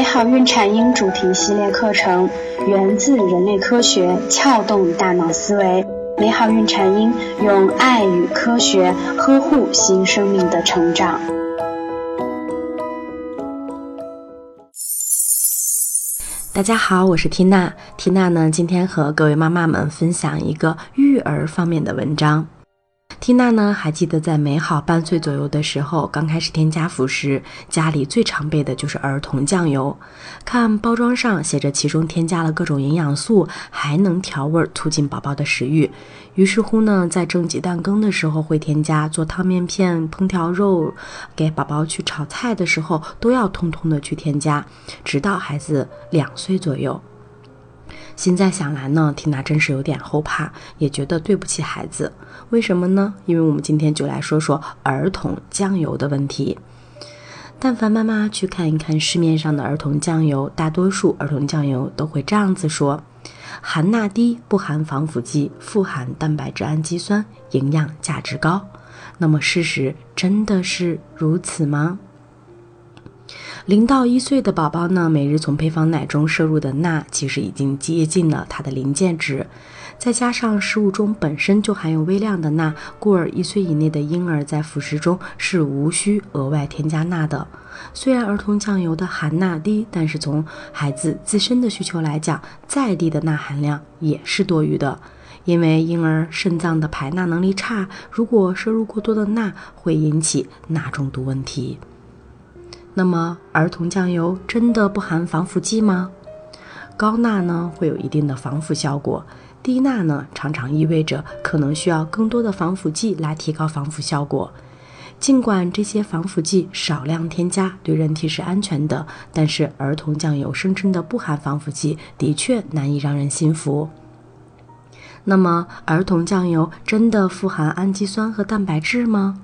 美好孕产婴主题系列课程源自人类科学，撬动大脑思维。美好孕产婴用爱与科学呵护新生命的成长。大家好，我是缇娜。缇娜呢，今天和各位妈妈们分享一个育儿方面的文章。缇娜呢，还记得在美好半岁左右的时候，刚开始添加辅食，家里最常备的就是儿童酱油。看包装上写着，其中添加了各种营养素，还能调味，促进宝宝的食欲。于是乎呢，在蒸鸡蛋羹的时候会添加，做汤面片、烹调肉，给宝宝去炒菜的时候，都要通通的去添加，直到孩子两岁左右。现在想来呢，缇娜真是有点后怕，也觉得对不起孩子。为什么呢？因为我们今天就来说说儿童酱油的问题。但凡妈妈去看一看市面上的儿童酱油，大多数儿童酱油都会这样子说：含钠低，不含防腐剂，富含蛋白质、氨基酸，营养价值高。那么事实真的是如此吗？零到一岁的宝宝呢，每日从配方奶中摄入的钠其实已经接近了它的临界值，再加上食物中本身就含有微量的钠，故而一岁以内的婴儿在辅食中是无需额外添加钠的。虽然儿童酱油的含钠低，但是从孩子自身的需求来讲，再低的钠含量也是多余的，因为婴儿肾脏的排钠能力差，如果摄入过多的钠，会引起钠中毒问题。那么，儿童酱油真的不含防腐剂吗？高钠呢会有一定的防腐效果，低钠呢常常意味着可能需要更多的防腐剂来提高防腐效果。尽管这些防腐剂少量添加对人体是安全的，但是儿童酱油声称的不含防腐剂的确难以让人信服。那么，儿童酱油真的富含氨基酸和蛋白质吗？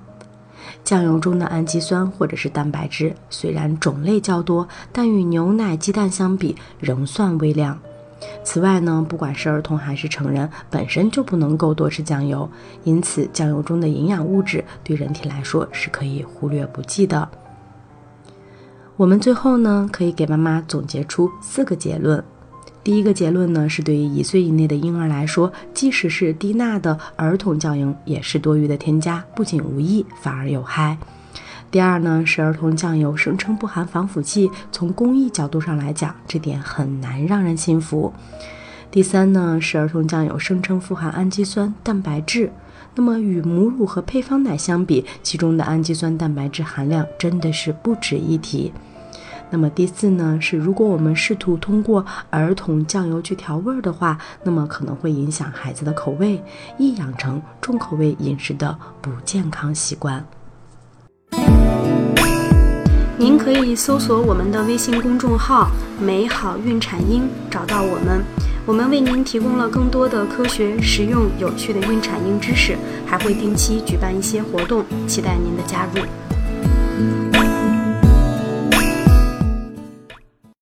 酱油中的氨基酸或者是蛋白质虽然种类较多，但与牛奶、鸡蛋相比仍算微量。此外呢，不管是儿童还是成人，本身就不能够多吃酱油，因此酱油中的营养物质对人体来说是可以忽略不计的。我们最后呢，可以给妈妈总结出四个结论。第一个结论呢，是对于一岁以内的婴儿来说，即使是低钠的儿童酱油也是多余的添加，不仅无益，反而有害。第二呢，是儿童酱油声称不含防腐剂，从工艺角度上来讲，这点很难让人信服。第三呢，是儿童酱油声称富含氨基酸、蛋白质，那么与母乳和配方奶相比，其中的氨基酸、蛋白质含量真的是不值一提。那么第四呢，是如果我们试图通过儿童酱油去调味儿的话，那么可能会影响孩子的口味，易养成重口味饮食的不健康习惯。您可以搜索我们的微信公众号“美好孕产婴”，找到我们。我们为您提供了更多的科学、实用、有趣的孕产婴知识，还会定期举办一些活动，期待您的加入。